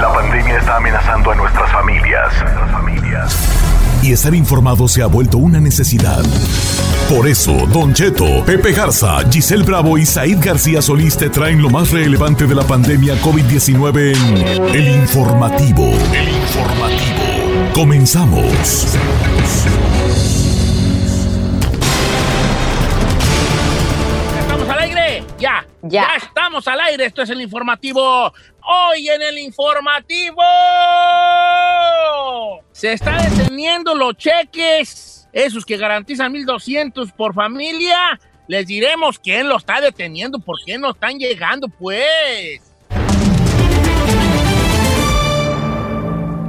La pandemia está amenazando a nuestras familias. Y estar informado se ha vuelto una necesidad. Por eso, Don Cheto, Pepe Garza, Giselle Bravo y Said García Solís te traen lo más relevante de la pandemia COVID-19 en El Informativo. El Informativo. Comenzamos. Ya. Ya. estamos al aire. Esto es el informativo. Hoy en el informativo se está deteniendo los cheques, esos que garantizan 1.200 por familia. Les diremos quién lo está deteniendo, por qué no están llegando, pues.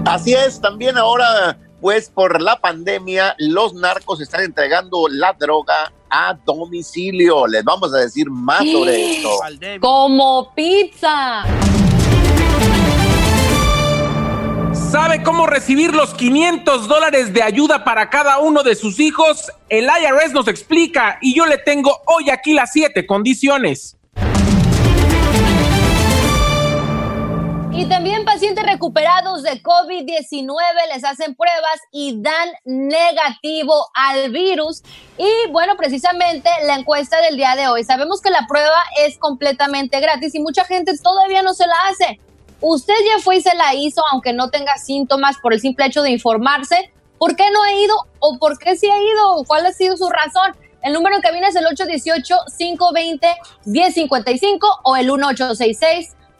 Así es, también ahora, pues por la pandemia, los narcos están entregando la droga a domicilio. Les vamos a decir más sobre esto. Como pizza. ¿Sabe cómo recibir los 500 dólares de ayuda para cada uno de sus hijos? El IRS nos explica y yo le tengo hoy aquí las siete condiciones. Y también pacientes recuperados de COVID-19 les hacen pruebas y dan negativo al virus. Y bueno, precisamente la encuesta del día de hoy. Sabemos que la prueba es completamente gratis y mucha gente todavía no se la hace. Usted ya fue y se la hizo, aunque no tenga síntomas por el simple hecho de informarse. ¿Por qué no ha ido o por qué sí ha ido? ¿Cuál ha sido su razón? El número en cabina es el 818-520-1055 o el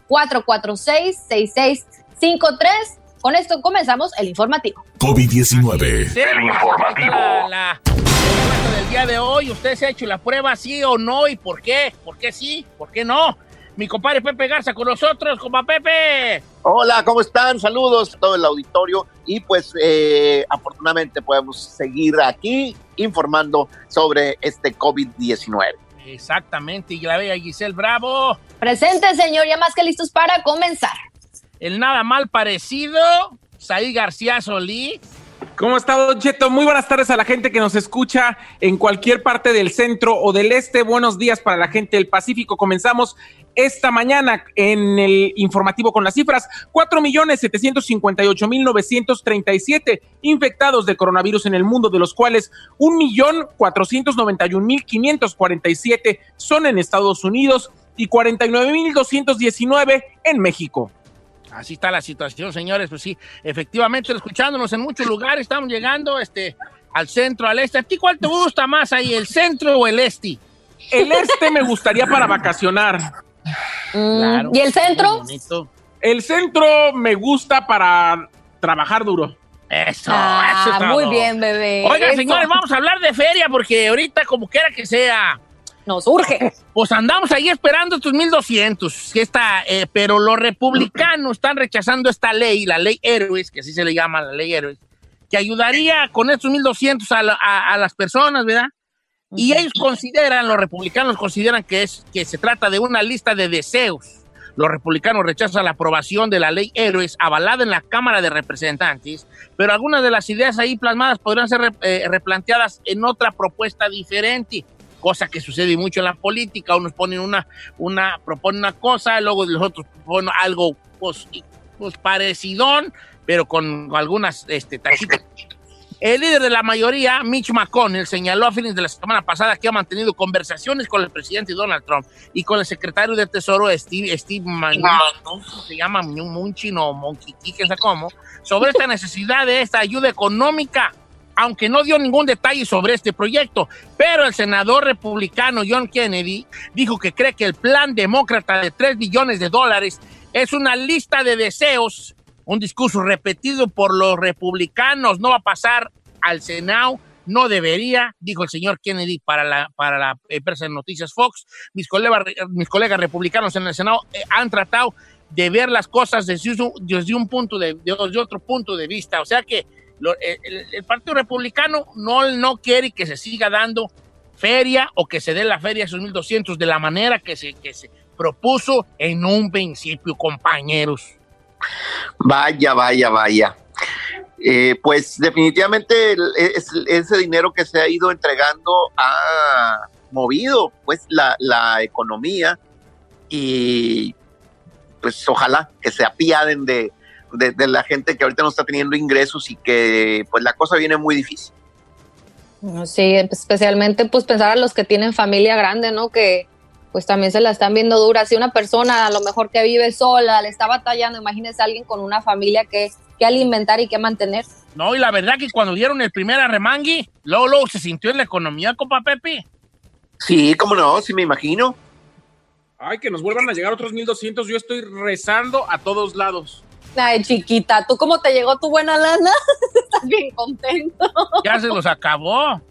1866-446-6653. Con esto comenzamos el informativo. COVID-19. El informativo. La, la del día de hoy, ¿usted se ha hecho la prueba sí o no? ¿Y por qué? ¿Por qué sí? ¿Por qué no? Mi compadre Pepe Garza con nosotros, compa Pepe. Hola, ¿cómo están? Saludos a todo el auditorio y pues eh, afortunadamente podemos seguir aquí informando sobre este COVID-19. Exactamente, y la bella Giselle Bravo. Presente, señor, ya más que listos para comenzar. El nada mal parecido, Saí García Solí. ¿Cómo está, Don Cheto? Muy buenas tardes a la gente que nos escucha en cualquier parte del centro o del este. Buenos días para la gente del Pacífico. Comenzamos esta mañana en el informativo con las cifras. 4.758.937 infectados de coronavirus en el mundo, de los cuales 1.491.547 son en Estados Unidos y 49.219 en México. Así está la situación, señores. Pues sí, efectivamente, escuchándonos en muchos lugares, estamos llegando este, al centro, al este. ¿A ti cuál te gusta más ahí, el centro o el este? El este me gustaría para vacacionar. Mm, ¿Y el centro? El centro me gusta para trabajar duro. Eso, Ah, eso es todo. muy bien, bebé. Oiga, Eso. señores, vamos a hablar de feria porque ahorita, como quiera que sea, Nos urge. pues andamos ahí esperando estos 1200. Que está, eh, pero los republicanos están rechazando esta ley, la ley Héroes, que así se le llama la ley Héroes, que ayudaría con estos 1200 a, la- a- a las personas, ¿verdad? Y ellos consideran, los republicanos consideran que, es, que se trata de una lista de deseos. Los republicanos rechazan la aprobación de la ley Héroes avalada en la Cámara de Representantes, pero algunas de las ideas ahí plasmadas podrían ser re- eh, replanteadas en otra propuesta diferente, cosa que sucede mucho en la política. Unos ponen una, una proponen una cosa, luego los otros proponen algo pues, pues parecidón, pero con algunas este, tachitas El líder de la mayoría, Mitch McConnell, señaló a fines de la semana pasada que ha mantenido conversaciones con el presidente Donald Trump y con el secretario de Tesoro Steve, Steve se llama Munchin o Monquiqui, que sé cómo, sobre esta necesidad de esta ayuda económica, aunque no dio ningún detalle sobre este proyecto. Pero el senador republicano John Kennedy dijo que cree que el plan demócrata de 3 billones de dólares es una lista de deseos un discurso repetido por los republicanos, no va a pasar al Senado, no debería, dijo el señor Kennedy para la, para la empresa de noticias Fox. Mis colegas, mis colegas republicanos en el Senado eh, han tratado de ver las cosas desde, desde un punto de, desde otro punto de vista. O sea que eh, el, Partido Republicano no, no quiere que se siga dando feria o que se dé la feria a esos 1.200 de la manera que se, que se propuso en un principio, compañeros. Vaya, vaya, vaya. Eh, pues definitivamente ese dinero que se ha ido entregando ha movido pues la, economía y pues ojalá que se apiaden de, de, la gente que ahorita no está teniendo ingresos y que pues la cosa viene muy difícil. Sí, especialmente pues pensar a los que tienen familia grande, ¿no? Que, pues también se la están viendo dura. Si una persona a lo mejor que vive sola le está batallando, imagínese a alguien con una familia que, que alimentar y que mantener. No, y la verdad que cuando dieron el primer arremangui, luego, luego se sintió en la economía, compa Pepe. Sí, cómo no, sí me imagino. Ay, que nos vuelvan a llegar otros 1200, yo estoy rezando a todos lados. Ay, chiquita, ¿tú cómo te llegó tu buena lana? Estás bien contento. Ya se los acabó.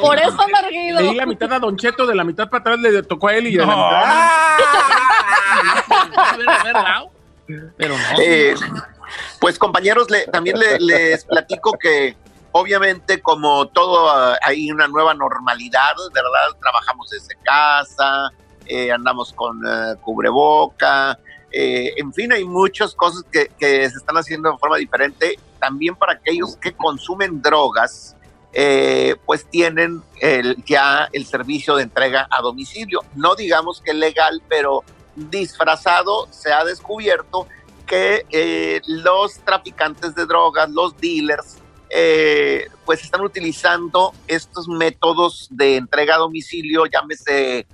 Por eso me reído. Le di la mitad a Don Cheto, de la mitad para atrás le tocó a él y de la mitad. Pero no. Eh, pues compañeros, también les platico que obviamente como todo ah, hay una nueva normalidad, ¿verdad? Trabajamos desde casa, eh, andamos con eh, cubreboca, en fin, hay muchas cosas que, se están haciendo de forma diferente. También para aquellos que consumen drogas, eh, pues tienen ya el servicio de entrega a domicilio. No digamos que legal, pero disfrazado se ha descubierto que eh, los traficantes de drogas, los dealers, eh, pues están utilizando estos métodos de entrega a domicilio, llámese,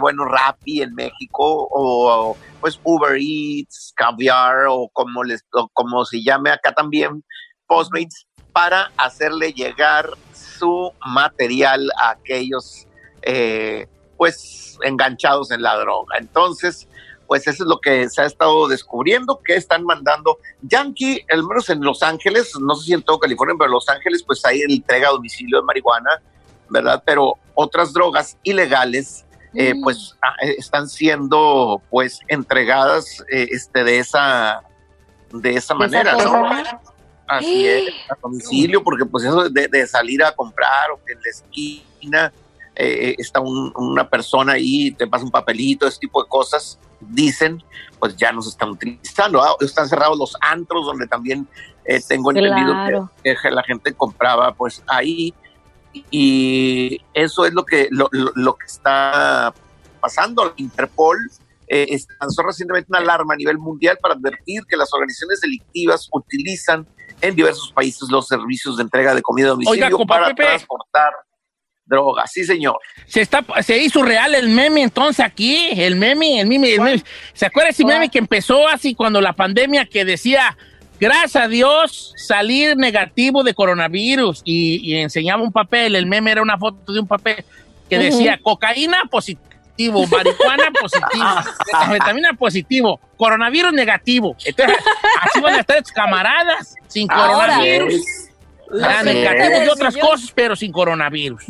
bueno, Rappi en México o, pues Uber Eats, Caviar o como, les, o como se llame acá también, Postmates, para hacerle llegar su material a aquellos eh, pues enganchados en la droga. Entonces, pues eso es lo que se ha estado descubriendo, que están mandando Yankee, al menos en Los Ángeles, no sé si en todo California, pero en Los Ángeles, pues ahí entrega a domicilio de marihuana, ¿verdad? Pero otras drogas ilegales, eh, pues ah, eh, están siendo pues entregadas este, de esa de esa manera, ¿no? Así es, a domicilio, porque pues eso de, salir a comprar o que en la esquina eh, eh, está una persona ahí, te pasa un papelito, ese tipo de cosas, dicen, pues ya nos están utilizando. ¿ah? Están cerrados los antros, donde también eh, tengo entendido que, la gente compraba pues ahí. Y eso es lo que, lo, lo que está pasando. Interpol eh, lanzó recientemente una alarma a nivel mundial para advertir que las organizaciones delictivas utilizan en diversos países los servicios de entrega de comida a domicilio para transportar drogas. Sí, señor. Se, está, se hizo real el meme entonces aquí, el meme, el meme, el meme. ¿Se acuerda ese meme que empezó así cuando la pandemia que decía, gracias a Dios, salir negativo de coronavirus y, enseñaba un papel, el meme era una foto de un papel que decía cocaína positivo, marihuana positivo, metanfetamina positivo, coronavirus negativo. Entonces, así van a estar tus camaradas sin coronavirus. negativos y otras cosas, pero sin coronavirus.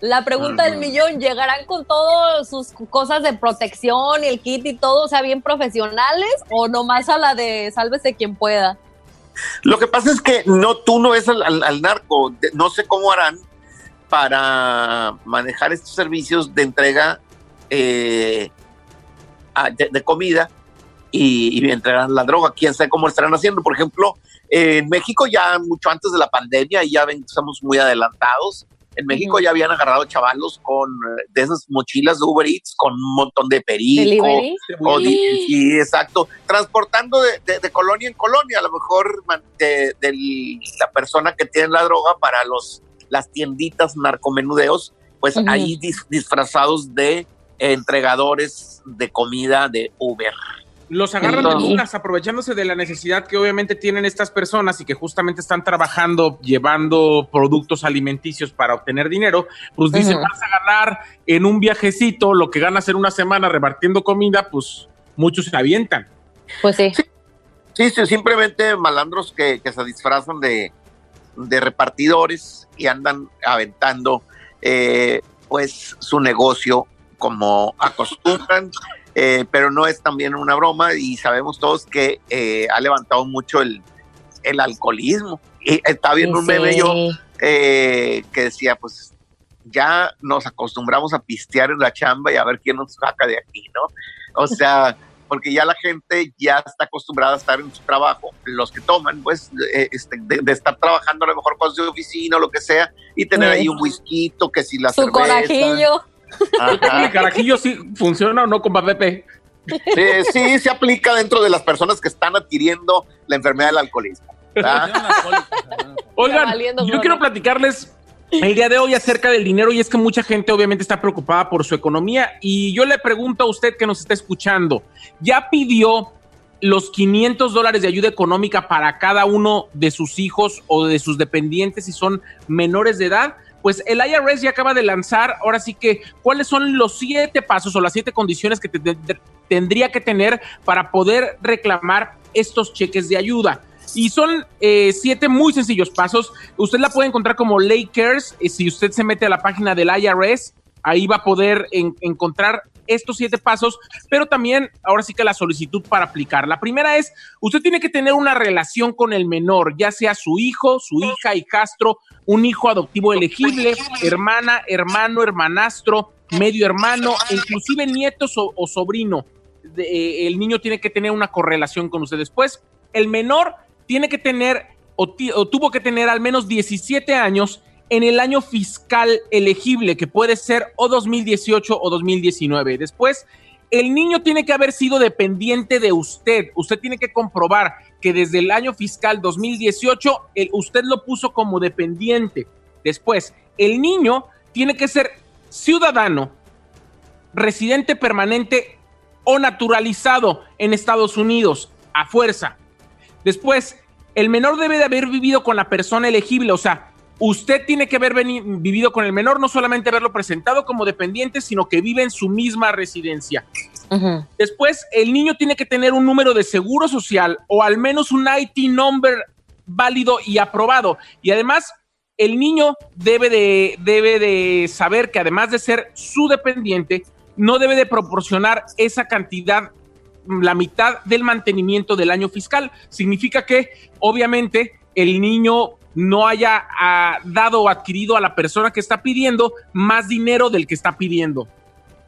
La pregunta del millón, ¿llegarán con todas sus cosas de protección y el kit y todo, o sea, bien profesionales o nomás a la de sálvese quien pueda? Lo que pasa es que no, tú no ves al narco, no sé cómo harán para manejar estos servicios de entrega eh, de, comida y, y entregarán la droga. Quién sabe cómo estarán haciendo. Por ejemplo, en México ya mucho antes de la pandemia, ya ven, estamos muy adelantados. En México ya habían agarrado chavalos con eh, de esas mochilas de Uber Eats con un montón de perico. sí, exacto. Transportando de, colonia en colonia, a lo mejor de, la persona que tiene la droga para los las tienditas narcomenudeos, pues ahí disfrazados de entregadores de comida de Uber. Los agarran de dudas, aprovechándose de la necesidad que obviamente tienen estas personas y que justamente están trabajando, llevando productos alimenticios para obtener dinero, pues dicen, vas a ganar en un viajecito lo que ganas en una semana repartiendo comida, pues muchos se avientan. Pues sí. Sí, sí, simplemente malandros que, se disfrazan de, repartidores y andan aventando eh, pues su negocio como acostumbran eh, pero no es también una broma y sabemos todos que eh, ha levantado mucho el, el alcoholismo. Y está viendo un meme yo eh, que decía, pues ya nos acostumbramos a pistear en la chamba y a ver quién nos saca de aquí, ¿no? O sea, porque ya la gente ya está acostumbrada a estar en su trabajo, los que toman, pues, este, de, estar trabajando a lo mejor con su oficina o lo que sea, y tener ahí un whisky, que si la su corajillo. ¿El carajillo sí funciona o no con Pepe? Sí, se aplica dentro de las personas que están adquiriendo la enfermedad del alcoholismo. Oigan, yo quiero platicarles el día de hoy acerca del dinero y es que mucha gente obviamente está preocupada por su economía y yo le pregunto a usted que nos está escuchando, ¿ya pidió los 500 dólares de ayuda económica para cada uno de sus hijos o de sus dependientes si son menores de edad? Pues el IRS ya acaba de lanzar, ahora sí que, cuáles son los siete pasos o las siete condiciones que tendría que tener para poder reclamar estos cheques de ayuda. Y son eh, siete muy sencillos pasos. Usted la puede encontrar como Lay Cares. Eh, si usted se mete a la página del IRS, ahí va a poder encontrar estos siete pasos, pero también ahora sí que la solicitud para aplicar. La primera es, usted tiene que tener una relación con el menor, ya sea su hijo, su hija, hijastro, un hijo adoptivo elegible, hermana, hermano, hermanastro, medio hermano, inclusive nietos o, sobrino. Eh, el niño tiene que tener una correlación con usted. Después, el menor tiene que tener o, o tuvo que tener al menos 17 años en el año fiscal elegible, que puede ser o 2018 o 2019. Después, el niño tiene que haber sido dependiente de usted. Usted tiene que comprobar que desde el año fiscal 2018 usted lo puso como dependiente. Después, el niño tiene que ser ciudadano, residente permanente o naturalizado en Estados Unidos a fuerza. Después, el menor debe de haber vivido con la persona elegible, o sea, usted tiene que haber vivido con el menor, no solamente haberlo presentado como dependiente, sino que vive en su misma residencia. Después, el niño tiene que tener un número de seguro social o al menos un IT number válido y aprobado. Y además, el niño debe de, debe de saber que además de ser su dependiente, no debe de proporcionar esa cantidad la mitad del mantenimiento del año fiscal. Significa que, obviamente, el niño no haya ah, dado o adquirido a la persona que está pidiendo más dinero del que está pidiendo.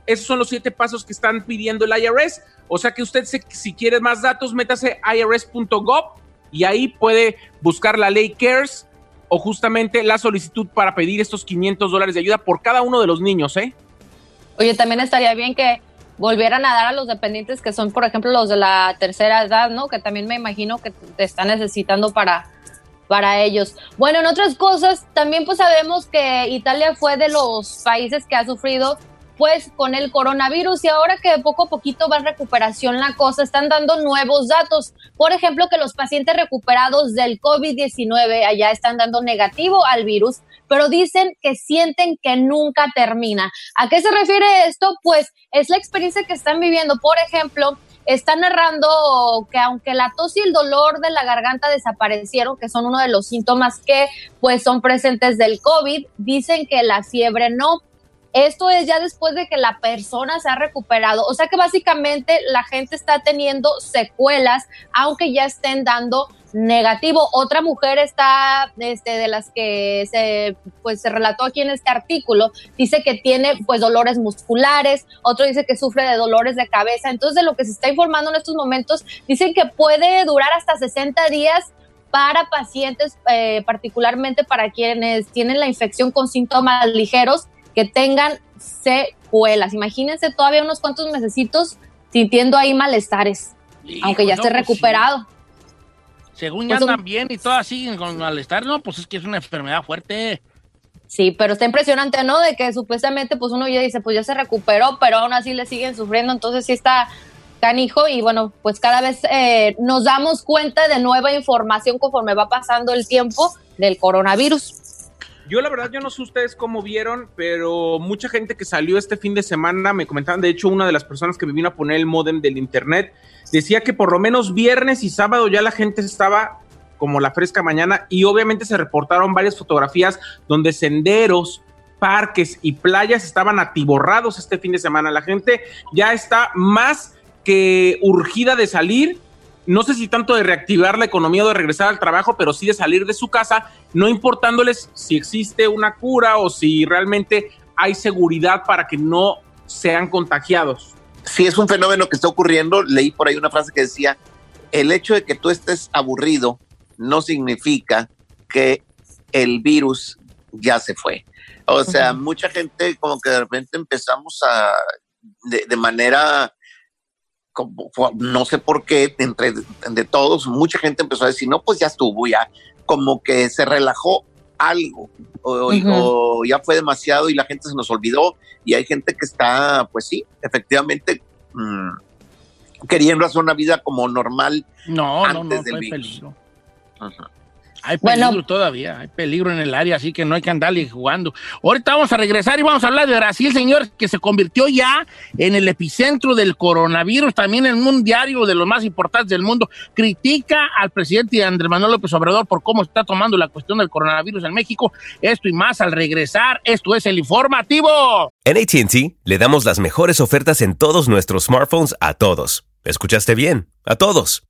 Esos son los siete pasos que están pidiendo el IRS. O sea que usted, si quiere más datos, métase irs.gov y ahí puede buscar la ley CARES o justamente la solicitud para pedir estos 500 dólares de ayuda por cada uno de los niños, ¿eh? Oye, también estaría bien que volvieran a dar a los dependientes que son, por ejemplo, los de la tercera edad, ¿no? Que también me imagino que te están necesitando para para ellos. Bueno, en otras cosas, también pues sabemos que Italia fue de los países que ha sufrido pues con el coronavirus y ahora que poco a poquito va en recuperación la cosa, están dando nuevos datos. Por ejemplo, que los pacientes recuperados del COVID-19 allá están dando negativo al virus, pero dicen que sienten que nunca termina. ¿A qué se refiere esto? Pues es la experiencia que están viviendo. Por ejemplo, está narrando que aunque la tos y el dolor de la garganta desaparecieron, que son uno de los síntomas que pues son presentes del COVID, dicen que la fiebre no. Esto es ya después de que la persona se ha recuperado. O sea que básicamente la gente está teniendo secuelas, aunque ya estén dando negativo. Otra mujer está, este, de las que se, pues, se relató aquí en este artículo, dice que tiene, pues, dolores musculares, otro dice que sufre de dolores de cabeza. Entonces, de lo que se está informando en estos momentos, dicen que puede durar hasta 60 días para pacientes, eh, particularmente para quienes tienen la infección con síntomas ligeros que tengan secuelas. Imagínense todavía unos cuantos mesecitos sintiendo ahí malestares, aunque ya esté pues recuperado. Según ya pues andan bien y todas siguen con malestar, no, pues es que es una enfermedad fuerte. Sí, pero está impresionante, ¿no? De que supuestamente pues uno ya dice, pues ya se recuperó, pero aún así le siguen sufriendo, entonces sí está canijo y bueno, pues cada vez eh, nos damos cuenta de nueva información conforme va pasando el tiempo del coronavirus. Yo la verdad, yo no sé ustedes cómo vieron, pero mucha gente que salió este fin de semana me comentaban, de hecho una de las personas que me vino a poner el modem del internet, decía que por lo menos viernes y sábado ya la gente estaba como la fresca mañana y obviamente se reportaron varias fotografías donde senderos, parques y playas estaban atiborrados este fin de semana. La gente ya está más que urgida de salir, no sé si tanto de reactivar la economía o de regresar al trabajo, pero sí de salir de su casa, no importándoles si existe una cura o si realmente hay seguridad para que no sean contagiados. Sí, es un fenómeno que está ocurriendo. Leí por ahí una frase que decía, el hecho de que tú estés aburrido no significa que el virus ya se fue. O sea, mucha gente como que de repente empezamos a, de manera no sé por qué, entre de todos, mucha gente empezó a decir, no, pues ya estuvo, ya, como que se relajó algo, o, ya fue demasiado y la gente se nos olvidó, y hay gente que está, pues sí, efectivamente, mm, queriendo hacer una vida como normal no, antes no, no, del virus. Hay peligro todavía, hay peligro en el área, así que no hay que andarle jugando. Ahorita vamos a regresar y vamos a hablar de Brasil, señor, que se convirtió ya en el epicentro del coronavirus, también en un diario de los más importantes del mundo. Critica al presidente Andrés Manuel López Obrador por cómo está tomando la cuestión del coronavirus en México. Esto y más al regresar. Esto es el informativo. En ATT le damos las mejores ofertas en todos nuestros smartphones a todos. ¿Escuchaste bien? A todos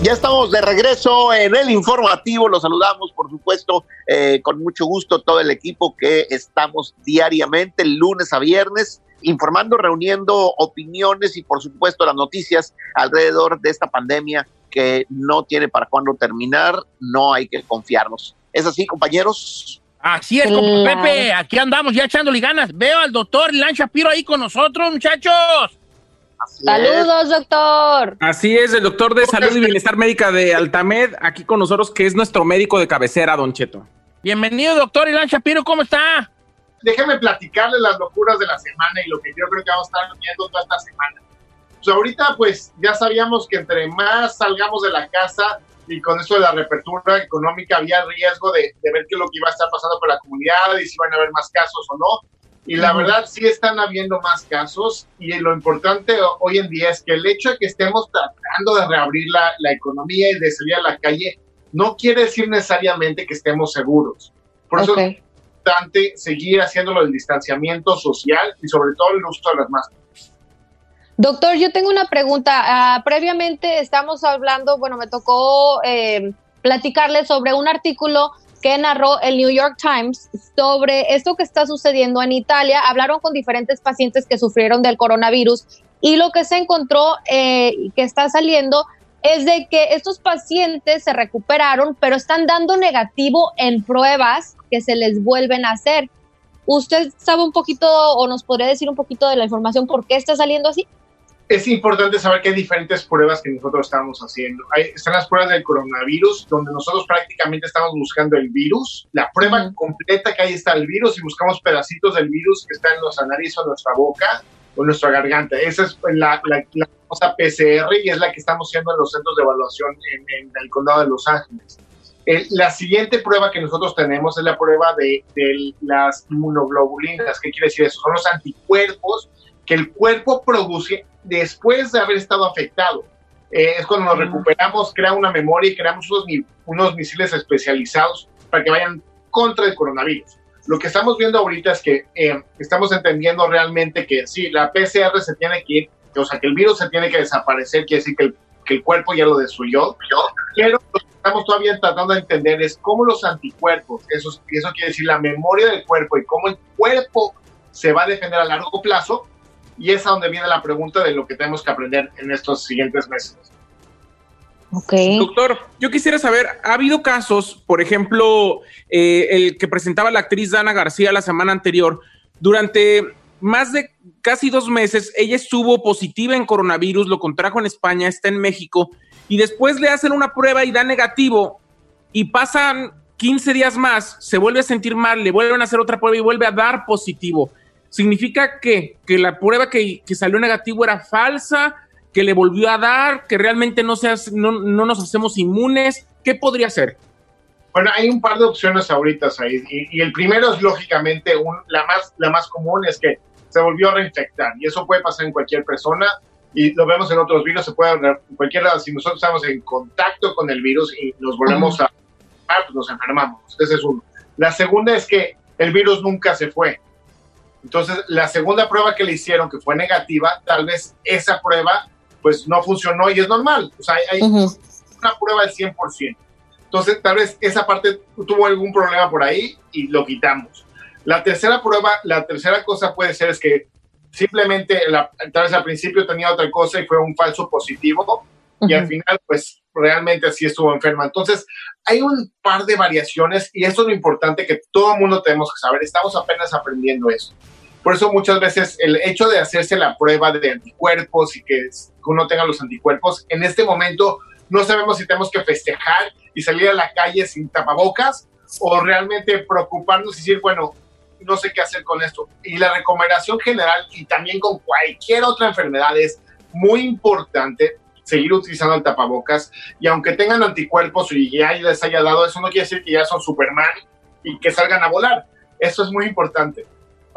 Ya estamos de regreso en el informativo. Los saludamos, por supuesto, eh, con mucho gusto todo el equipo que estamos diariamente, lunes a viernes, informando, reuniendo opiniones y, por supuesto, las noticias alrededor de esta pandemia que no tiene para cuándo terminar. No hay que confiarnos. ¿Es así, compañeros? Así es, como Pepe. Aquí andamos ya echándole ganas. Veo al doctor Lan Shapiro ahí con nosotros, muchachos. Saludos, doctor. Así es, el doctor de Salud y Bienestar Médica de Altamed, aquí con nosotros, que es nuestro médico de cabecera, Don Cheto. Bienvenido, doctor Ilan Shapiro, ¿cómo está? Déjeme platicarle las locuras de la semana y lo que yo creo que vamos a estar viendo toda esta semana. Pues ahorita, pues ya sabíamos que entre más salgamos de la casa y con esto de la reapertura económica había riesgo de, de ver qué es lo que iba a estar pasando con la comunidad y si iban a haber más casos o no y la verdad sí están habiendo más casos y lo importante hoy en día es que el hecho de que estemos tratando de reabrir la, la economía y de salir a la calle no quiere decir necesariamente que estemos seguros. Por eso es importante seguir haciéndolo del distanciamiento social y sobre todo el uso de las máscaras. Doctor, yo tengo una pregunta. Uh, previamente estamos hablando, bueno, me tocó eh, platicarle sobre un artículo que narró el New York Times sobre esto que está sucediendo en Italia. Hablaron con diferentes pacientes que sufrieron del coronavirus y lo que se encontró eh, que está saliendo es de que estos pacientes se recuperaron, pero están dando negativo en pruebas que se les vuelven a hacer. ¿Usted sabe un poquito o nos podría decir un poquito de la información por qué está saliendo así? Es importante saber que hay diferentes pruebas que nosotros estamos haciendo. están las pruebas del coronavirus, donde nosotros prácticamente estamos buscando el virus, la prueba completa que ahí está el virus y buscamos pedacitos del virus que está en nuestra nariz o nuestra boca o en nuestra garganta. Esa es la, la, famosa PCR y es la que estamos haciendo en los centros de evaluación en, el condado de Los Ángeles. la siguiente prueba que nosotros tenemos es la prueba de, de las inmunoglobulinas. ¿Qué quiere decir eso? Son los anticuerpos que el cuerpo produce después de haber estado afectado. Eh, es cuando nos recuperamos, crea una memoria y creamos unos, unos misiles especializados para que vayan contra el coronavirus. Lo que estamos viendo ahorita es que eh, estamos entendiendo realmente que sí, la PCR se tiene que ir, o sea, que el virus se tiene que desaparecer, quiere decir que el, que el cuerpo ya lo destruyó, pero lo que estamos todavía tratando de entender es cómo los anticuerpos, eso, eso quiere decir la memoria del cuerpo y cómo el cuerpo se va a defender a largo plazo, y es a donde viene la pregunta de lo que tenemos que aprender en estos siguientes meses. Okay. Doctor, yo quisiera saber, ¿ha habido casos, por ejemplo, eh, el que presentaba la actriz Dana García la semana anterior, durante más de casi dos meses, ella estuvo positiva en coronavirus, lo contrajo en España, está en México, y después le hacen una prueba y da negativo, y pasan 15 días más, se vuelve a sentir mal, le vuelven a hacer otra prueba y vuelve a dar positivo significa que, que la prueba que, que, salió negativo era falsa, que le volvió a dar, que realmente no, se no, no, nos hacemos inmunes. ¿Qué podría ser? Bueno, hay un par de opciones ahorita, Said, y, y el primero es lógicamente un, la, más, la más común es que se volvió a reinfectar y eso puede pasar en cualquier persona y lo vemos en otros virus, se puede cualquiera, si nosotros estamos en contacto con el virus y nos volvemos a a pues nos enfermamos. Ese es uno. La segunda es que el virus nunca se fue. Entonces, la segunda prueba que le hicieron, que fue negativa, tal vez esa prueba pues no funcionó y es normal. O sea, hay, una prueba del 100%. Entonces, tal vez esa parte tuvo algún problema por ahí y lo quitamos. La tercera prueba, la tercera cosa puede ser es que simplemente tal vez al principio tenía otra cosa y fue un falso positivo y al final pues realmente así estuvo enferma. Entonces hay un par de variaciones y eso es lo importante que todo el mundo tenemos que saber. Estamos apenas aprendiendo eso. Por eso muchas veces el hecho de hacerse la prueba de anticuerpos y que uno tenga los anticuerpos, en este momento no sabemos si tenemos que festejar y salir a la calle sin tapabocas o realmente preocuparnos y decir, bueno, no sé qué hacer con esto. Y la recomendación general y también con cualquier otra enfermedad es muy importante seguir utilizando el tapabocas y aunque tengan anticuerpos y ya les haya dado, eso no quiere decir que ya son Superman y que salgan a volar. Eso es muy importante.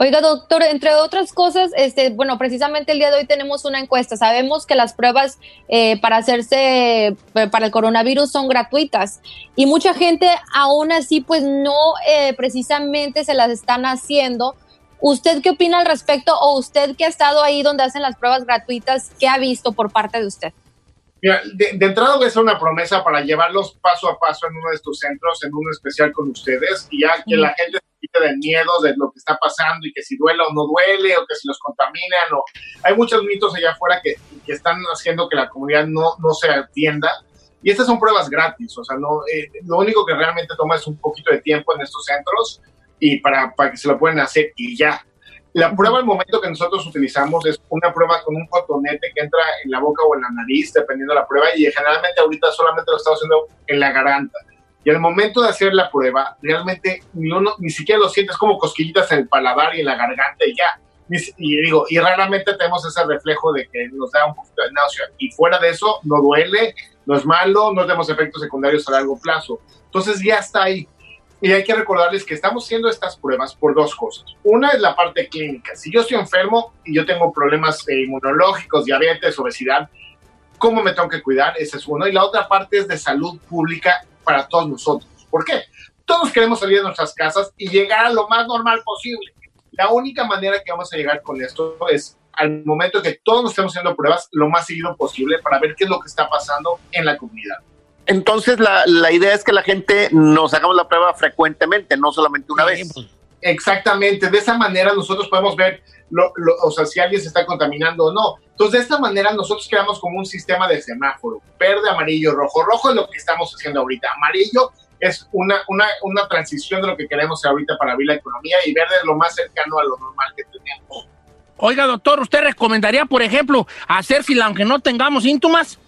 Oiga, doctor, entre otras cosas, este, bueno, precisamente el día de hoy tenemos una encuesta. Sabemos que las pruebas eh, para hacerse eh, para el coronavirus son gratuitas y mucha gente aún así, pues no eh, precisamente se las están haciendo. ¿Usted qué opina al respecto o usted que ha estado ahí donde hacen las pruebas gratuitas, qué ha visto por parte de usted? Mira, de, de, entrada voy a hacer una promesa para llevarlos paso a paso en uno de estos centros, en uno especial con ustedes, y ya que la gente se quite del miedo de lo que está pasando y que si duele o no duele, o que si los contaminan, o hay muchos mitos allá afuera que, que están haciendo que la comunidad no, no se atienda. Y estas son pruebas gratis, o sea, no, eh, lo único que realmente toma es un poquito de tiempo en estos centros y para, para que se lo puedan hacer y ya. La prueba al momento que nosotros utilizamos es una prueba con un cotonete que entra en la boca o en la nariz, dependiendo de la prueba, y generalmente ahorita solamente lo estamos haciendo en la garganta. Y al momento de hacer la prueba, realmente ni, uno, ni siquiera lo sientes como cosquillitas en el paladar y en la garganta y ya. Y digo, y raramente tenemos ese reflejo de que nos da un poquito de náusea. Y fuera de eso, no duele, no es malo, no tenemos efectos secundarios a largo plazo. Entonces ya está ahí. Y hay que recordarles que estamos haciendo estas pruebas por dos cosas. Una es la parte clínica. Si yo estoy enfermo y yo tengo problemas inmunológicos, diabetes, obesidad, ¿cómo me tengo que cuidar? Esa es uno. Y la otra parte es de salud pública para todos nosotros. ¿Por qué? Todos queremos salir de nuestras casas y llegar a lo más normal posible. La única manera que vamos a llegar con esto es al momento que todos nos estemos haciendo pruebas lo más seguido posible para ver qué es lo que está pasando en la comunidad. Entonces la, la idea es que la gente nos hagamos la prueba frecuentemente, no solamente una vez. Exactamente, de esa manera nosotros podemos ver lo, o sea, si alguien se está contaminando o no. Entonces, de esta manera nosotros creamos como un sistema de semáforo, verde, amarillo, rojo. Rojo es lo que estamos haciendo ahorita. Amarillo es una, una, una transición de lo que queremos ahorita para abrir la economía y verde es lo más cercano a lo normal que tenemos. Oiga, doctor, ¿usted recomendaría, por ejemplo, hacer fila aunque no tengamos síntomas?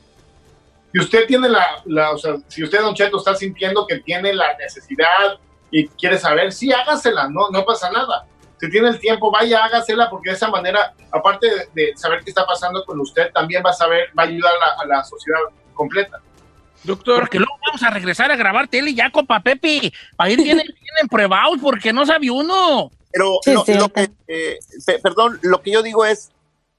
Si usted tiene la, la o sea, si usted, Don Cheto, está sintiendo que tiene la necesidad y quiere saber, sí, hágasela, no, no pasa nada. Si tiene el tiempo, vaya, hágasela, porque de esa manera, aparte de, saber qué está pasando con usted, también va a saber, va a ayudar a la, sociedad completa. Doctor, porque luego vamos a regresar a grabar tele ya, copa Pepe, para ir bien, bien pruebados, porque no sabe uno. Pero, lo, que, eh, perdón, lo que yo digo es,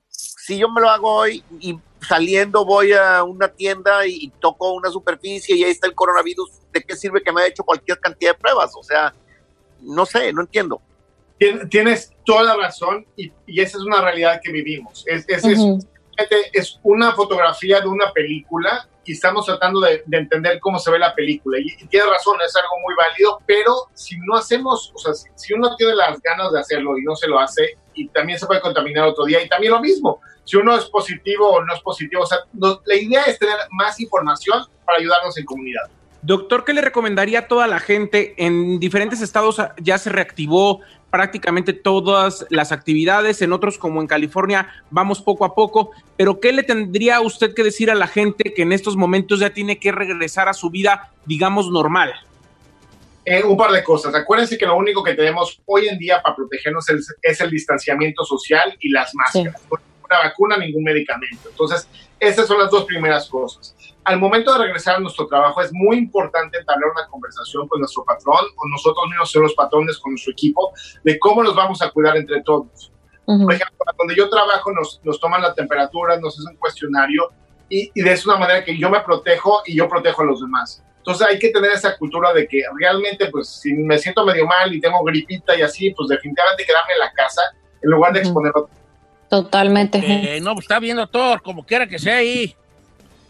si yo me lo hago hoy y saliendo voy a una tienda y, toco una superficie y ahí está el coronavirus, ¿de qué sirve que me haya hecho cualquier cantidad de pruebas? O sea, no sé, no entiendo. Tienes toda la razón y, esa es una realidad que vivimos. Es, es, es, una fotografía de una película y estamos tratando de, entender cómo se ve la película. Y, tiene razón, es algo muy válido, pero si no hacemos, o sea, si uno tiene las ganas de hacerlo y no se lo hace, y también se puede contaminar otro día. Y también lo mismo, si uno es positivo o no es positivo. O sea, la idea es tener más información para ayudarnos en comunidad. Doctor, ¿qué le recomendaría a toda la gente? En diferentes estados ya se reactivó prácticamente todas las actividades, en otros como en California vamos poco a poco, pero ¿qué le tendría usted que decir a la gente que en estos momentos ya tiene que regresar a su vida, digamos, normal? Eh, un par de cosas. Acuérdense que lo único que tenemos hoy en día para protegernos es, el distanciamiento social y las máscaras. Una vacuna, ningún medicamento. Entonces, esas son las dos primeras cosas. Al momento de regresar a nuestro trabajo, es muy importante entablar una conversación con nuestro patrón o nosotros mismos ser los patrones con nuestro equipo de cómo nos vamos a cuidar entre todos. Por ejemplo, donde yo trabajo, nos, nos toman la temperatura, nos hacen un cuestionario y, y de esa manera que yo me protejo y yo protejo a los demás. Entonces hay que tener esa cultura de que realmente, pues, si me siento medio mal y tengo gripita y así, pues definitivamente quedarme en la casa en lugar de exponerlo. Totalmente. Eh, no, pues está bien, doctor, como quiera que sea ahí.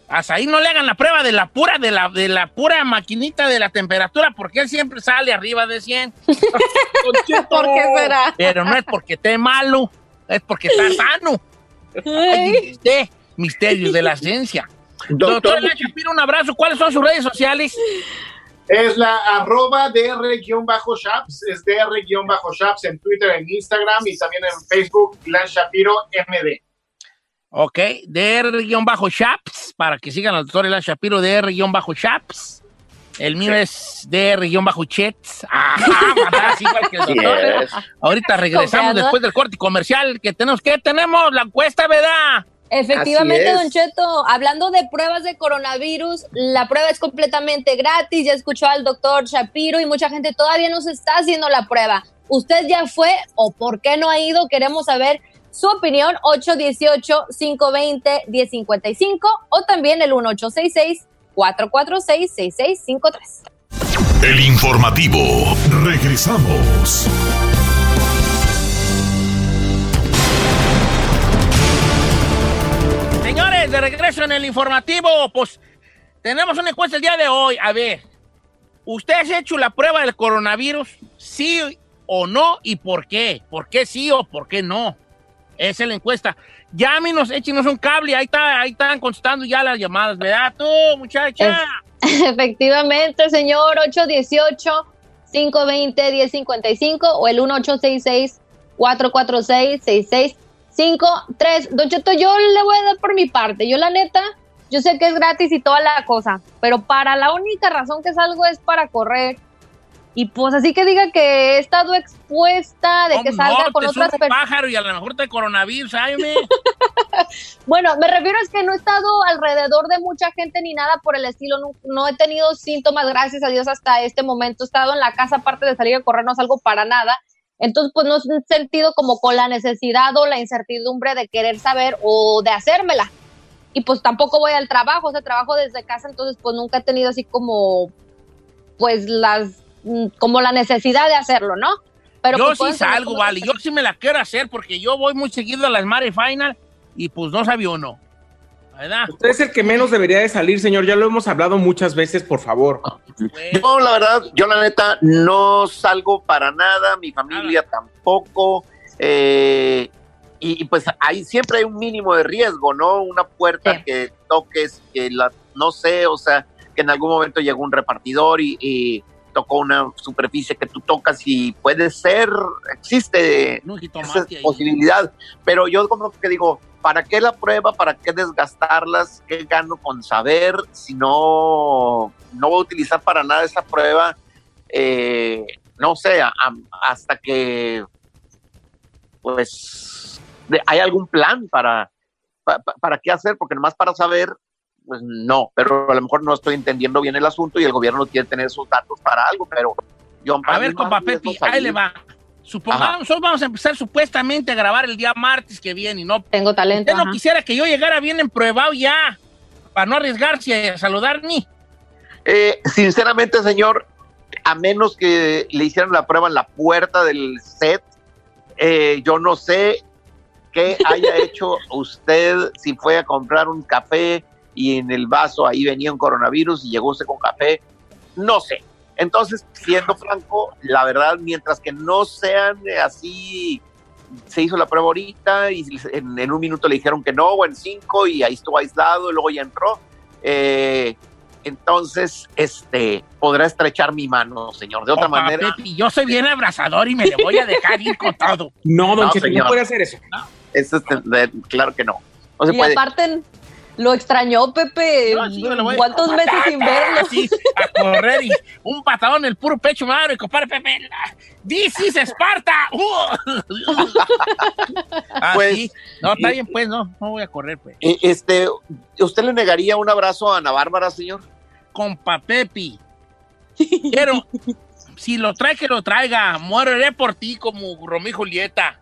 Hasta ahí no le hagan la prueba de la pura, de la, de la pura maquinita de la temperatura, porque él siempre sale arriba de 100. ¿Por qué será? Pero no es porque esté malo, es porque está sano. Ay, misterios de la ciencia. Doctor, Shapiro, un abrazo. ¿Cuáles son sus redes sociales? Es la arroba dr-shaps, es dr-shaps en Twitter, en Instagram y también en Facebook, Lan Shapiro MD. Ok, dr-shaps, para que sigan al doctor Elan Shapiro, dr-shaps. El mío es dr-chets. Ajá, igual que el doctor. Ahorita regresamos después del corte comercial que tenemos. ¿Qué tenemos? La encuesta, ¿verdad? Efectivamente, Don Cheto, hablando de pruebas de coronavirus, la prueba es completamente gratis. Ya escuchó al doctor Shapiro y mucha gente todavía no se está haciendo la prueba. ¿Usted ya fue o por qué no ha ido? Queremos saber su opinión. 818-520-1055 o también el 1866-446-6653. El informativo. Regresamos. De regreso en el informativo, pues tenemos una encuesta el día de hoy. A ver, ¿usted ha hecho la prueba del coronavirus? ¿Sí o no? ¿Y por qué? ¿Por qué sí o por qué no? Esa es la encuesta. Llámenos, échenos un cable. Ahí, está, ahí están contestando ya las llamadas, ¿verdad tú, muchacha? efectivamente, señor. 818-520-1055 o el 1866 446-6653. Don Cheto, yo le voy a dar por mi parte. Yo la neta, yo sé que es gratis y toda la cosa, pero para la única razón que salgo es para correr y pues así que diga que he estado expuesta, de que salga con otras personas. pájaro y a lo mejor te coronavirus, me. bueno, me refiero a que no he estado alrededor de mucha gente ni nada por el estilo. No, he tenido síntomas, gracias a Dios, hasta este momento. He estado en la casa, aparte de salir a correr, no salgo para nada. Entonces, pues no he sentido como con la necesidad o la incertidumbre de querer saber o de hacérmela. Y pues tampoco voy al trabajo, o sea, trabajo desde casa, entonces pues nunca he tenido así como, pues las Mm, como la necesidad de hacerlo, ¿no? Pero yo pues, sí salgo, vale, yo sí me la quiero hacer porque yo voy muy seguido a las Mare Final y pues no sabía uno. ¿Verdad? Usted es el que menos debería de salir, señor. Ya lo hemos hablado muchas veces, por favor. Yo, la verdad, yo la neta no salgo para nada, mi familia tampoco. Eh, y, pues ahí siempre hay un mínimo de riesgo, ¿no? Una puerta que toques, que la, no sé, o sea, que en algún momento llegó un repartidor y tocó una superficie que tú tocas y puede ser, existe esa posibilidad, pero yo como que digo, ¿para qué la prueba? ¿Para qué desgastarlas? ¿Qué gano con saber si no, no voy a utilizar para nada esa prueba? Eh, no sé, hasta que pues hay algún plan para, para, para qué hacer, porque nomás para saber pues no, pero a lo mejor no estoy entendiendo bien el asunto y el gobierno quiere tener esos datos para algo, pero yo... A ver, compa Pepi, ahí le va. Supongamos, vamos a empezar supuestamente a grabar el día martes que viene y no... Tengo talento. Usted no quisiera que yo llegara bien empruebado ya, para no arriesgarse a saludar ni. Eh, sinceramente, señor, a menos que le hicieran la prueba en la puerta del set, eh, yo no sé qué haya hecho usted, si fue a comprar un café, y en el vaso ahí venía un coronavirus y llegó usted con café, no sé. Entonces, siendo franco, la verdad, mientras que no sean así, se hizo la prueba ahorita y en, un minuto le dijeron que no, o en cinco, y ahí estuvo aislado, y luego ya entró. Eh, entonces, este, podrá estrechar mi mano, señor. De otra manera. yo soy bien abrazador y me le voy a dejar ir con todo. No, don no, no puede hacer eso. eso claro que no. no y aparte, lo extrañó Pepe. ¿Cuántos meses sin verlo? a correr y un patadón en el puro pecho, madre, compadre Pepe. This is Esparta. Uh. pues, no, está bien, pues, no, no voy a correr, pues. Este, ¿usted le negaría un abrazo a Ana Bárbara, señor? Compa Pepe. Quiero, si lo trae, que lo traiga. Muere por ti como Romeo y Julieta.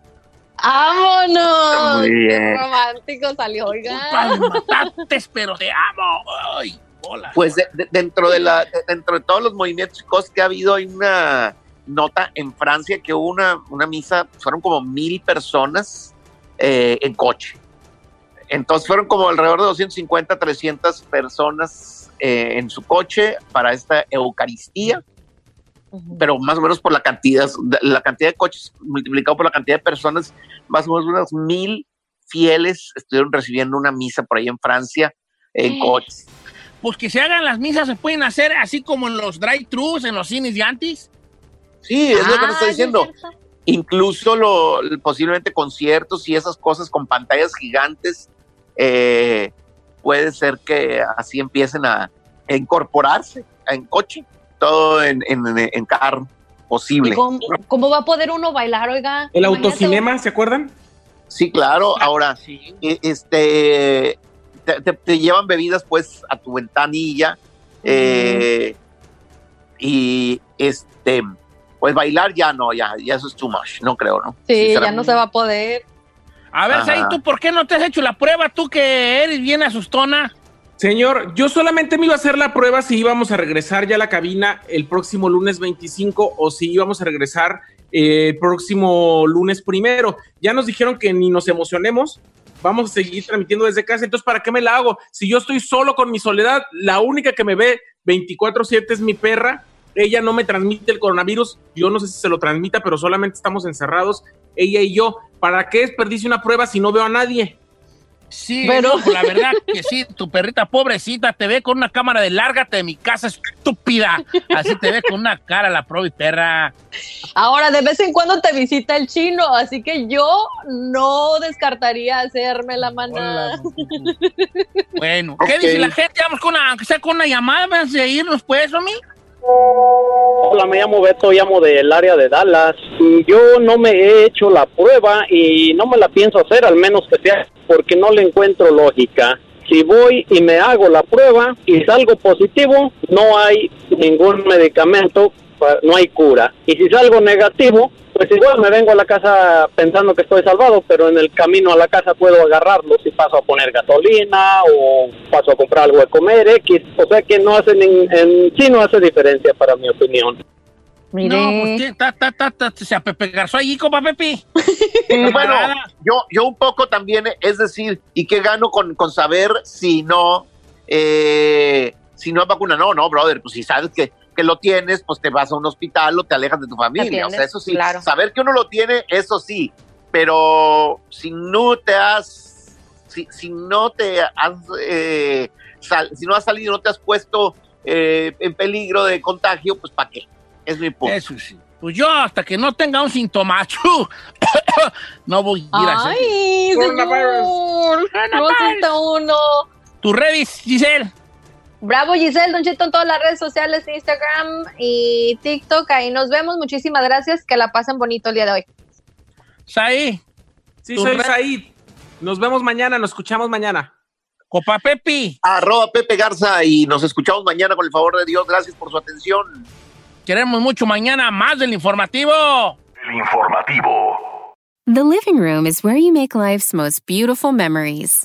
¡Vámonos! Muy bien. Qué romántico salió, oiga. mataste, pero te amo. Ay, hola. Pues dentro, de la, dentro de todos los movimientos que ha habido, hay una nota en Francia que hubo una, una misa, fueron como mil personas eh, en coche. Entonces fueron como alrededor de 250, 300 personas eh, en su coche para esta Eucaristía pero más o menos por la cantidad, la cantidad de coches multiplicado por la cantidad de personas, más o menos unas mil fieles estuvieron recibiendo una misa por ahí en Francia en coches. Pues que se hagan las misas, se pueden hacer así como en los drive-thrus, en los cines de antes. Sí, es lo que nos estoy diciendo. Incluso lo, posiblemente conciertos y esas cosas con pantallas gigantes, eh, puede ser que así empiecen a incorporarse en coche todo en, en, carro posible. Cómo, va a poder uno bailar, oiga? El autocinema, ¿se acuerdan? Sí, claro. Ahora, sí. E, este, te, llevan bebidas pues a tu ventanilla eh, y este, pues bailar ya no, ya, ya eso es too much, no creo, ¿no? Sí, ya no se va a poder. A ver, Say, ¿tú por qué no te has hecho la prueba? Tú que eres bien asustona. Señor, yo solamente me iba a hacer la prueba si íbamos a regresar ya a la cabina el próximo lunes 25 o si íbamos a regresar eh, el próximo lunes primero. Ya nos dijeron que ni nos emocionemos, vamos a seguir transmitiendo desde casa. Entonces, ¿para qué me la hago? Si yo estoy solo con mi soledad, la única que me ve 24/7 es mi perra. Ella no me transmite el coronavirus. Yo no sé si se lo transmita, pero solamente estamos encerrados, ella y yo. ¿Para qué desperdicio una prueba si no veo a nadie? Sí, pero la verdad que sí, tu perrita pobrecita te ve con una cámara de lárgate de mi casa, estúpida. Así te ve con una cara la pro y perra. Ahora, de vez en cuando te visita el chino, así que yo no descartaría hacerme la manada. bueno, ¿qué dice la gente? Vamos con una, aunque sea con una llamada, vamos a irnos pues, mí? Hola, me llamo Beto, llamo del área de Dallas. Yo no me he hecho la prueba y no me la pienso hacer, al menos que sea porque no le encuentro lógica. Si voy y me hago la prueba y salgo positivo, no hay ningún medicamento, no hay cura. Y si salgo negativo, pues igual me vengo a la casa pensando que estoy salvado, pero en el camino a la casa puedo agarrarlo si paso a poner gasolina o paso a comprar algo de comer, X. O sea que no hacen en, sí no hace diferencia para mi opinión. No, pues ta, ta, ta, ta, se apepegarzó allí, compa Pepi. bueno, yo, yo un poco también, es decir, ¿y qué gano con, con saber si no, eh, si no es vacuna? No, no, brother, pues si sabes que que lo tienes, pues te vas a un hospital o te alejas de tu familia. O sea, eso sí, saber que uno lo tiene, eso sí, pero si no te has, si, si no te has, eh, si no has salido, no te has puesto eh, en peligro de contagio, pues ¿para qué? Es mi punto. Eso sí. Pues yo, hasta que no tenga un sintomacho, no voy a ir a hacer. ¡Ay, señor! ¡No uno! ¿Tu Redis, Giselle? Bravo Giselle, Don Cheto en todas las redes sociales, Instagram y TikTok. Ahí nos vemos. Muchísimas gracias. Que la pasen bonito el día de hoy. Saí. Sí, soy Saí. Nos vemos mañana, nos escuchamos mañana. Copa Pepi. Arroba Pepe Garza y nos escuchamos mañana con el favor de Dios. Gracias por su atención. Queremos mucho mañana más del informativo. El informativo. The living room is where you make life's most beautiful memories.